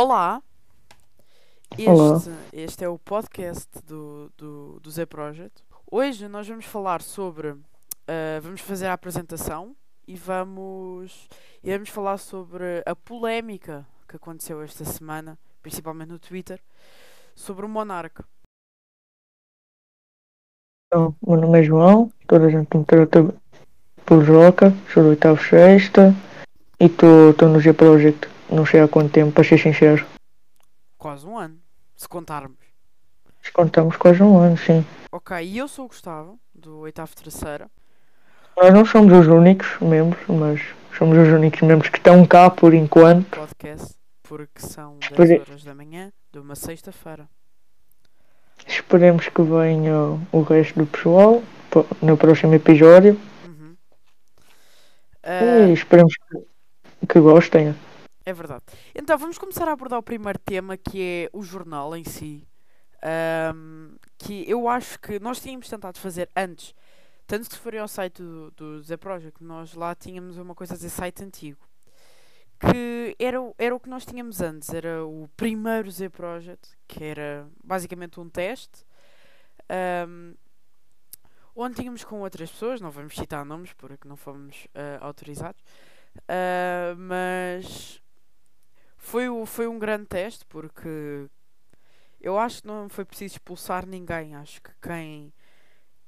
Olá! Olá. Este, este é o podcast do, do, do Z Project. Hoje nós vamos falar sobre. ah, vamos fazer a apresentação e vamos, e vamos falar sobre a polémica que aconteceu esta semana, principalmente no Twitter, sobre o Monarca. Então, meu nome é João, toda a gente me trata por Joca, sou do oitavo sexta e estou no G Project. Não sei há quanto tempo, para ser sincero. Quase um ano, se contarmos. Mas Contamos quase um ano, sim. Ok, e eu sou o Gustavo, do oitavo terceira. Nós não somos os únicos membros, mas somos os únicos membros que estão cá por enquanto. podcast, porque são 10 Pois é. horas da manhã de uma sexta-feira. Esperemos que venha o resto do pessoal no próximo episódio Uhum. e Ah, esperemos que, que gostem. É verdade. Então vamos começar a abordar o primeiro tema que é o jornal em si. Ahm, que eu acho que nós tínhamos tentado fazer antes. Tanto se forem ao site do, do Z Project, nós lá tínhamos uma coisa a dizer site antigo. Que era, era o que nós tínhamos antes. Era o primeiro Z Project, que era basicamente um teste. ahm, onde tínhamos com outras pessoas, não vamos citar nomes porque não fomos ah, autorizados. Ah, mas foi, o- foi um grande teste porque eu acho que não foi preciso expulsar ninguém. Acho que quem,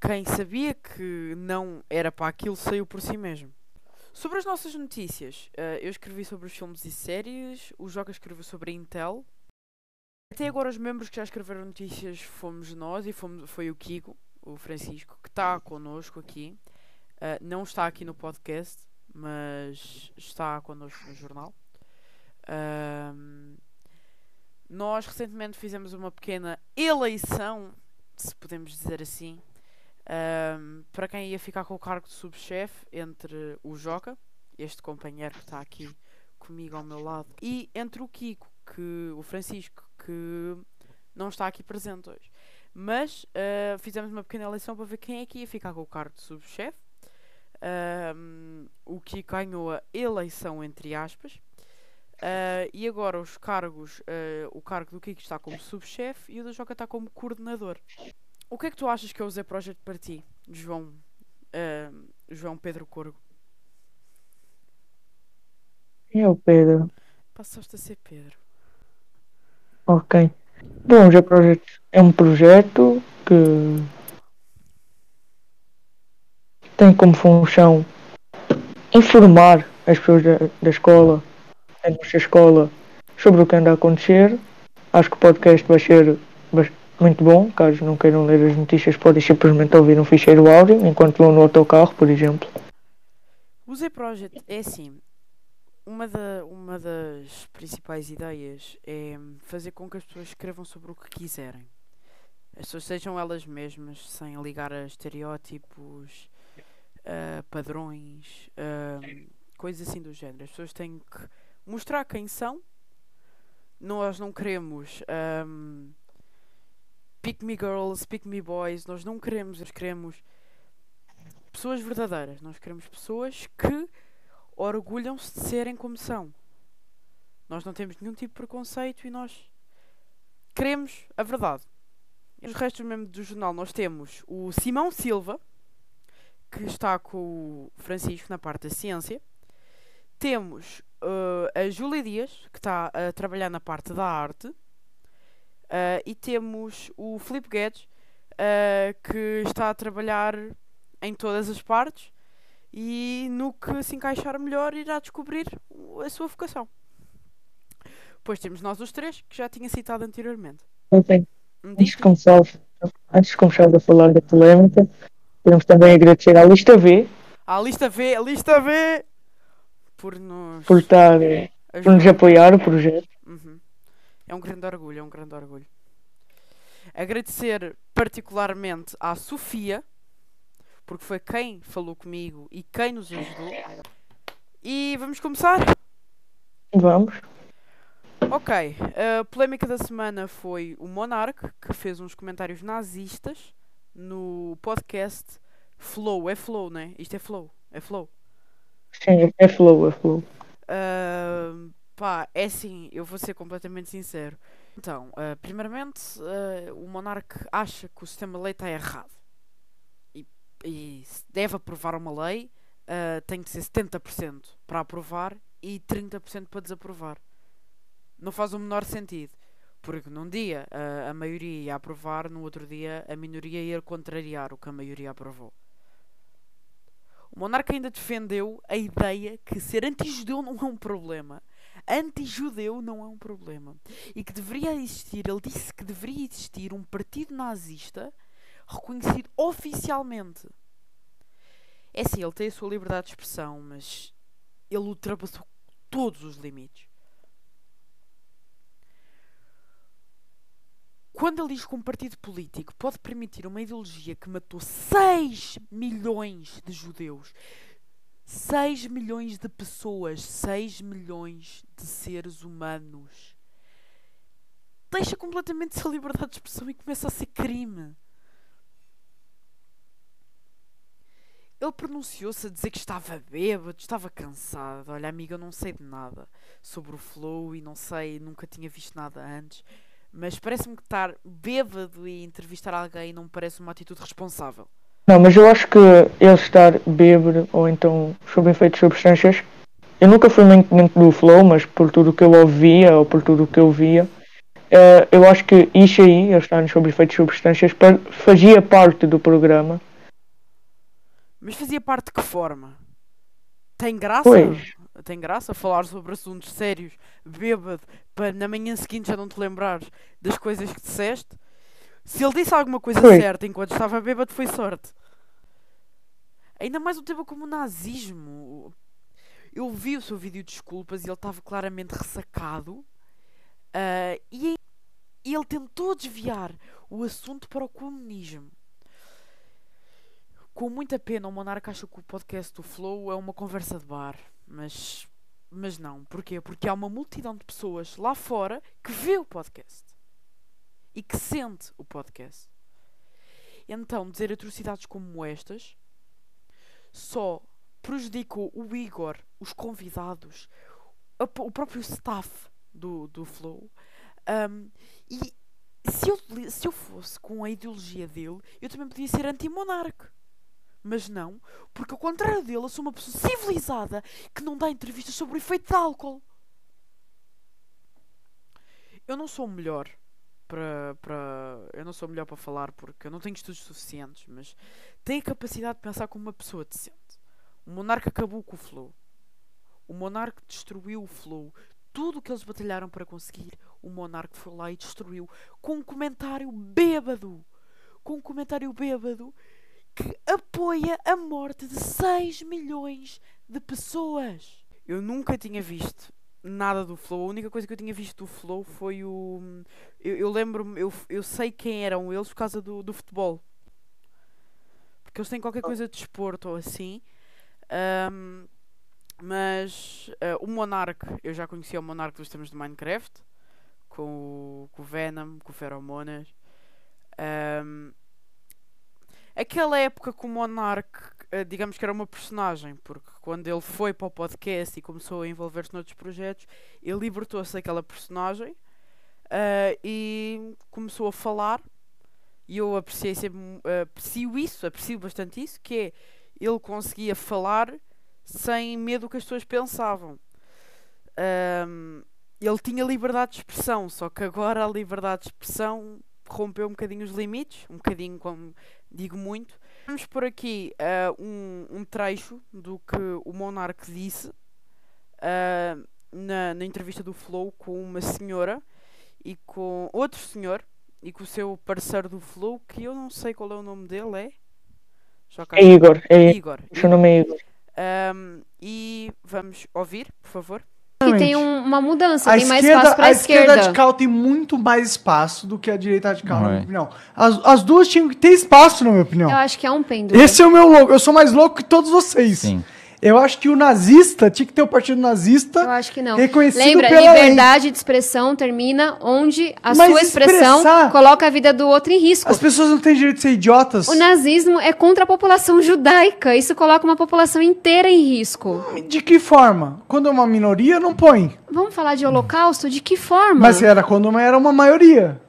quem sabia que não era para aquilo saiu por si mesmo. Sobre as nossas notícias, eh, eu escrevi sobre os filmes e séries, o Joca escreveu sobre a Intel. Até agora os membros que já escreveram notícias fomos nós e fomos, foi o Kiko, o Francisco, que está connosco aqui. Eh, não está aqui no podcast, mas está connosco no jornal. Ahm, nós recentemente fizemos uma pequena eleição, se podemos dizer assim, ahm, para quem ia ficar com o cargo de subchefe entre o Joca, este companheiro que está aqui comigo ao meu lado, e entre o Kiko, que, o Francisco, que não está aqui presente hoje. Mas ah, fizemos uma pequena eleição para ver quem é que ia ficar com o cargo de subchefe. Ahm, o Kiko ganhou a eleição, entre aspas. Ah, e agora os cargos, ah, o cargo do Kiko está como subchefe e o do Joca está como coordenador. O que é que tu achas que é o Z Project para ti, João, ah, João Pedro Corgo? É o Pedro. Passaste a ser Pedro. Ok. Bom, o G Project é um projeto que tem como função informar as pessoas da, da escola, da nossa escola, sobre o que anda a acontecer. Acho que o podcast vai ser muito bom. Caso não queiram ler as notícias, podem simplesmente ouvir um ficheiro áudio enquanto vão no autocarro, por exemplo. O Z Project é assim. Uma, da, uma das principais ideias é fazer com que as pessoas escrevam sobre o que quiserem. As pessoas sejam elas mesmas, sem ligar a estereótipos, a padrões, coisas assim do género. As pessoas têm que mostrar quem são. Nós não queremos ahm, pick me girls, pick me boys. Nós não queremos, nós queremos pessoas verdadeiras. Nós queremos pessoas que orgulham-se de serem como são. Nós não temos nenhum tipo de preconceito e nós queremos a verdade. E os restos mesmo do jornal nós temos o Simão Silva, que está com o Francisco na parte da ciência. Temos eh, a Júlia Dias, que está a trabalhar na parte da arte. Eh, e temos o Filipe Guedes, eh, que está a trabalhar em todas as partes e no que se encaixar melhor irá descobrir a sua vocação. Depois temos nós os três, que já tinha citado anteriormente. Me Antes de começar, antes a falar da polémica, queremos também agradecer à lista V À lista V, a lista V! Por nos por estar eh, por nos apoiar o projeto. Uhum. É um grande orgulho, é um grande orgulho. Agradecer particularmente à Sofia, porque foi quem falou comigo e quem nos ajudou. E vamos começar? Vamos. Ok, a polémica da semana foi o Monarch, que fez uns comentários nazistas no podcast Flow. É Flow, né? Isto é Flow. É Flow. Sim, é flow, é flow. Ah, Pá, é assim, eu vou ser completamente sincero. Então, uh, primeiramente, uh, o monarca acha que o sistema de lei está errado. E, e deve aprovar uma lei, uh, tem de ser 70% para aprovar e 30% para desaprovar. Não faz o menor sentido. Porque num dia a maioria ia aprovar, no outro dia a minoria ia contrariar o que a maioria aprovou. O monarca ainda defendeu a ideia que ser anti-judeu não é um problema anti-judeu não é um problema. E que deveria existir, ele disse que deveria existir um partido nazista reconhecido oficialmente. É sim, ele tem a sua liberdade de expressão, mas ele ultrapassou todos os limites. Quando ele diz que um partido político pode permitir uma ideologia que matou 6 milhões de judeus, 6 milhões de pessoas, 6 milhões de seres humanos. Deixa completamente essa liberdade de expressão e começa a ser crime. Ele pronunciou-se a dizer que estava bêbado, estava cansado. Olha, amiga, eu não sei de nada sobre o flow e não sei, nunca tinha visto nada antes. Mas parece-me que estar bêbado e entrevistar alguém não me parece uma atitude responsável. Não, mas eu acho que ele estar bêbado ou então sob efeitos de substâncias, eu nunca fui muito dentro do flow, mas por tudo que eu ouvia ou por tudo que eu via, uh, eu acho que isso aí, ele estar sob efeitos de substâncias, fazia parte do programa. Mas fazia parte de que forma? Tem graça? Pois. Tem graça falar sobre assuntos sérios, bêbado, para na manhã seguinte já não te lembrares das coisas que disseste? Se ele disse alguma coisa Foi. certa enquanto estava bêbado, foi sorte. Ainda mais um tema como o nazismo. Eu vi o seu vídeo de desculpas e ele estava claramente ressacado. Uh, e, e ele tentou desviar o assunto para o comunismo. Com muita pena, o Monarca acha que o podcast do Flow é uma conversa de bar. Mas, mas não. Porquê? Porque há uma multidão de pessoas lá fora que vê o podcast e que sente o podcast. Então, dizer atrocidades como estas só prejudicou o Igor, os convidados, o próprio staff do, do Flow. Um, e se eu, se eu fosse com a ideologia dele, eu também podia ser anti-monarca. Mas não, porque ao contrário dele, eu sou uma pessoa civilizada que não dá entrevistas sobre o efeito de álcool. Eu não sou o melhor para, para. Eu não sou melhor para falar porque eu não tenho estudos suficientes, mas tenho a capacidade de pensar como uma pessoa decente. O monarca acabou com o flow. O monarca destruiu o flow. Tudo o que eles batalharam para conseguir, o monarca foi lá e destruiu com um comentário bêbado. Com um comentário bêbado que apoia a morte de 6 milhões de pessoas. Eu nunca tinha visto nada do Flow. A única coisa que eu tinha visto do Flow foi o. Eu, eu lembro-me, eu, eu sei quem eram eles por causa do, do futebol. Porque eles têm qualquer coisa de desporto ou assim. Um, mas uh, o Monarch, eu já conhecia o Monarch dos tempos de Minecraft. Com o, com o Venom, com o Feromonas. Um, aquela época com o Monarch eh, digamos que era uma personagem, porque quando ele foi para o podcast e começou a envolver-se noutros projetos, ele libertou-se daquela personagem uh, e começou a falar. E eu apreciei sempre, uh, aprecio isso, aprecio bastante isso, que é ele conseguia falar sem medo do que as pessoas pensavam. Um, ele tinha liberdade de expressão, só que agora a liberdade de expressão rompeu um bocadinho os limites, um bocadinho, como digo muito, Vamos por aqui uh, um, um trecho do que o Monarque disse uh, na, na entrevista do Flow com uma senhora e com outro senhor e com o seu parceiro do Flow, que eu não sei qual é o nome dele, é? É Igor. É Igor. O seu nome é Igor. Um, e vamos ouvir, por favor que tem um, uma mudança, a tem esquerda, mais espaço para a esquerda. A esquerda radical tem muito mais espaço do que a direita radical, na minha opinião. As, as duas tinham que ter espaço, na minha opinião. Eu acho que é um pêndulo. Esse é o meu louco. Eu sou mais louco que todos vocês. Sim. Eu acho que o nazista tinha que ter o partido nazista. Eu acho que não. Reconhecido Lembra, pela liberdade lei. de expressão termina onde a Mas sua expressão coloca a vida do outro em risco. As pessoas não têm direito de ser idiotas. O nazismo é contra a população judaica. Isso coloca uma população inteira em risco. De que forma? Quando é uma minoria, não põe. Vamos falar de holocausto? De que forma? Mas era quando era uma maioria.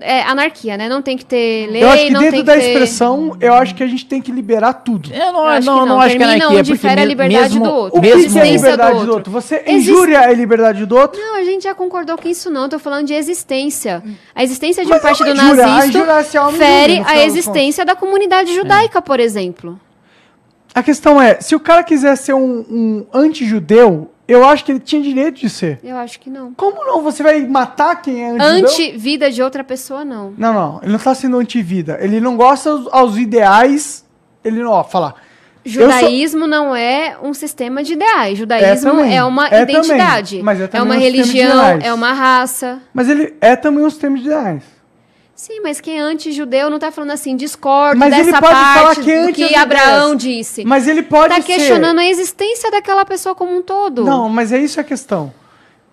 É anarquia, né? Não tem que ter lei, eu acho que não dentro tem que da ter... expressão, eu acho que a gente tem que liberar tudo. Eu não, Eu acho não, que não não. acho que é anarquia, onde porque fere a liberdade mesmo, do outro. O que, mesmo que é a liberdade do do outro. outro? Você Existe- injúria a liberdade do outro? Não, a gente já concordou com isso não. Tô falando de existência. A existência de um Mas é partido injúria. A nazista é injúria, fere a existência da comunidade judaica, por exemplo. A questão é, se o cara quiser ser um, um anti-judeu, eu acho que ele tinha direito de ser. Eu acho que não. Como não? Você vai matar quem é? Anti-vida de outra pessoa, não. Não, não. Ele não tá sendo anti-vida. Ele não gosta aos, aos ideais. Ele não, ó, fala. eu sou- Judaísmo não é um sistema de ideais. Judaísmo é, também. uma É identidade. também. Mas é é também uma um religião, é uma raça. Mas ele é também um sistema de ideais. Sim, mas quem é anti-judeu não tá falando assim, discordo Mas ele dessa pode falar parte que é que Abraão disse. Mas ele pode tá ser... questionando a existência daquela pessoa como um todo. Não, mas é isso a questão.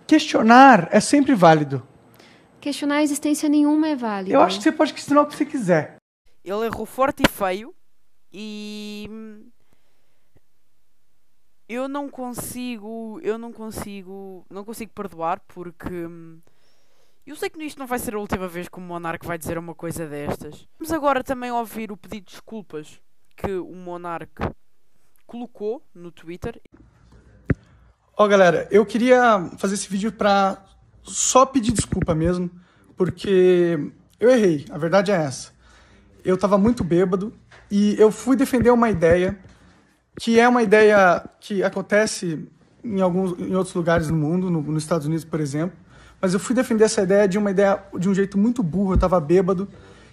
Questionar é sempre válido. Questionar a existência nenhuma é válido. Eu acho que você pode questionar o que você quiser. Ele errou forte e feio e eu não consigo, eu não consigo, não consigo perdoar porque eu sei que isto não vai ser a última vez que o Monarca vai dizer uma coisa destas. Vamos agora também ouvir o pedido de desculpas que o Monarca colocou no Twitter. Ó, galera, eu queria fazer esse vídeo pra só pedir desculpa mesmo, porque eu errei, a verdade é essa. Eu tava muito bêbado e eu fui defender uma ideia que é uma ideia que acontece em alguns em outros lugares do mundo, no- nos Estados Unidos, por exemplo, mas eu fui defender essa ideia de uma ideia de um jeito muito burro, eu tava bêbado.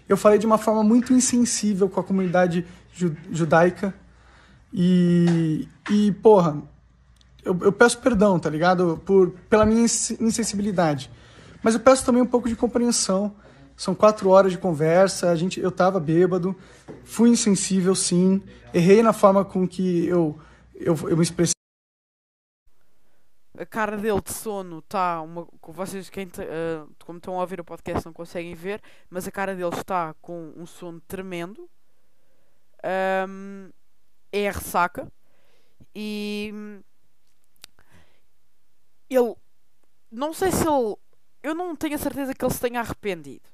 Eu falei de uma forma muito insensível com a comunidade ju- judaica. E, e porra, eu, eu peço perdão, tá ligado? Por, pela minha ins- insensibilidade. Mas eu peço também um pouco de compreensão. São quatro horas de conversa, a gente, eu tava bêbado, fui insensível, sim. Errei na forma com que eu, eu, eu me expressei. A cara dele de sono está uma. Vocês, quem ah, como estão a ouvir o podcast, não conseguem ver, mas a cara dele está com um sono tremendo. Ahm, é a ressaca. E. Ele. Não sei se ele. Eu não tenho a certeza que ele se tenha arrependido.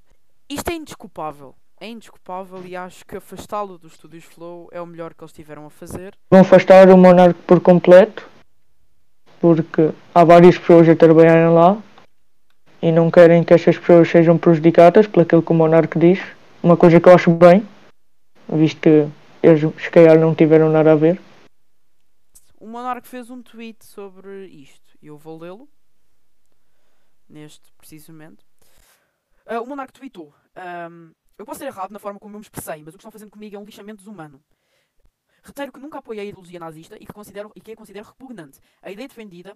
Isto é indesculpável. É indesculpável e acho que afastá-lo dos estúdios Flow é o melhor que eles tiveram a fazer. Vão afastar o Monarca por completo, porque há várias pessoas a trabalharem lá e não querem que estas pessoas sejam prejudicadas por aquilo que o Monarca diz. Uma coisa que eu acho bem, visto que eles se calhar não tiveram nada a ver. O Monark fez um tweet sobre isto e eu vou lê-lo neste precisamente. Ah, o Monark tweetou: ahm, Eu posso ser errado na forma como eu me expressei, mas o que estão fazendo comigo é um lixamento desumano. Reteiro que nunca apoiei a ideologia nazista e que, considero, e que a considero repugnante. A ideia defendida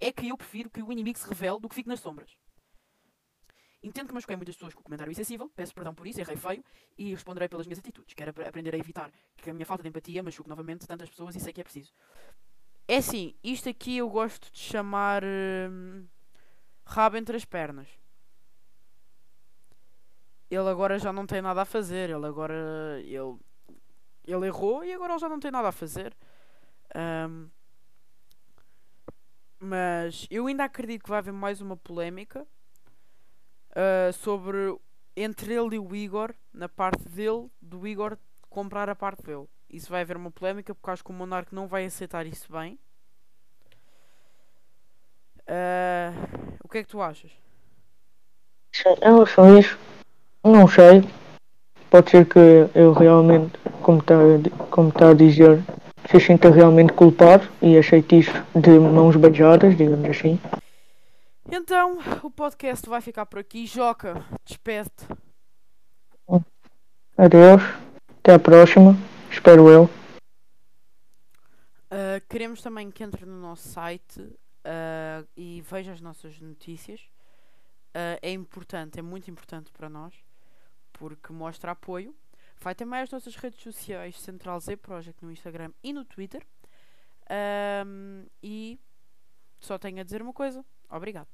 é que eu prefiro que o inimigo se revele do que fique nas sombras. Entendo que machuquei muitas pessoas com o comentário insensível, peço perdão por isso, errei feio e responderei pelas minhas atitudes. Quero ap- aprender a evitar que a minha falta de empatia machuque novamente tantas pessoas e sei que é preciso. É assim, isto aqui eu gosto de chamar hum, rabo entre as pernas. Ele agora já não tem nada a fazer, ele agora ele, ele errou e agora ele já não tem nada a fazer. Hum, mas eu ainda acredito que vai haver mais uma polémica ah, sobre entre ele e o Igor, na parte dele, do Igor comprar a parte dele. Isso vai haver uma polémica porque acho que o Monarque não vai aceitar isso bem. Ah, o que é que tu achas? Em relação a isso, não sei. Pode ser que eu realmente, como está como tá a dizer, se sinta realmente culpado e aceite isso de mãos beijadas, digamos assim. Então, o podcast vai ficar por aqui. Joca, despede-te. Adeus, até a próxima, espero eu. Uh, queremos também que entre no nosso site uh, e veja as nossas notícias. Uh, é importante, é muito importante para nós, porque mostra apoio. Vai mais as nossas redes sociais, Central Z Project, no Instagram e no Twitter. Um, e só tenho a dizer uma coisa: obrigado.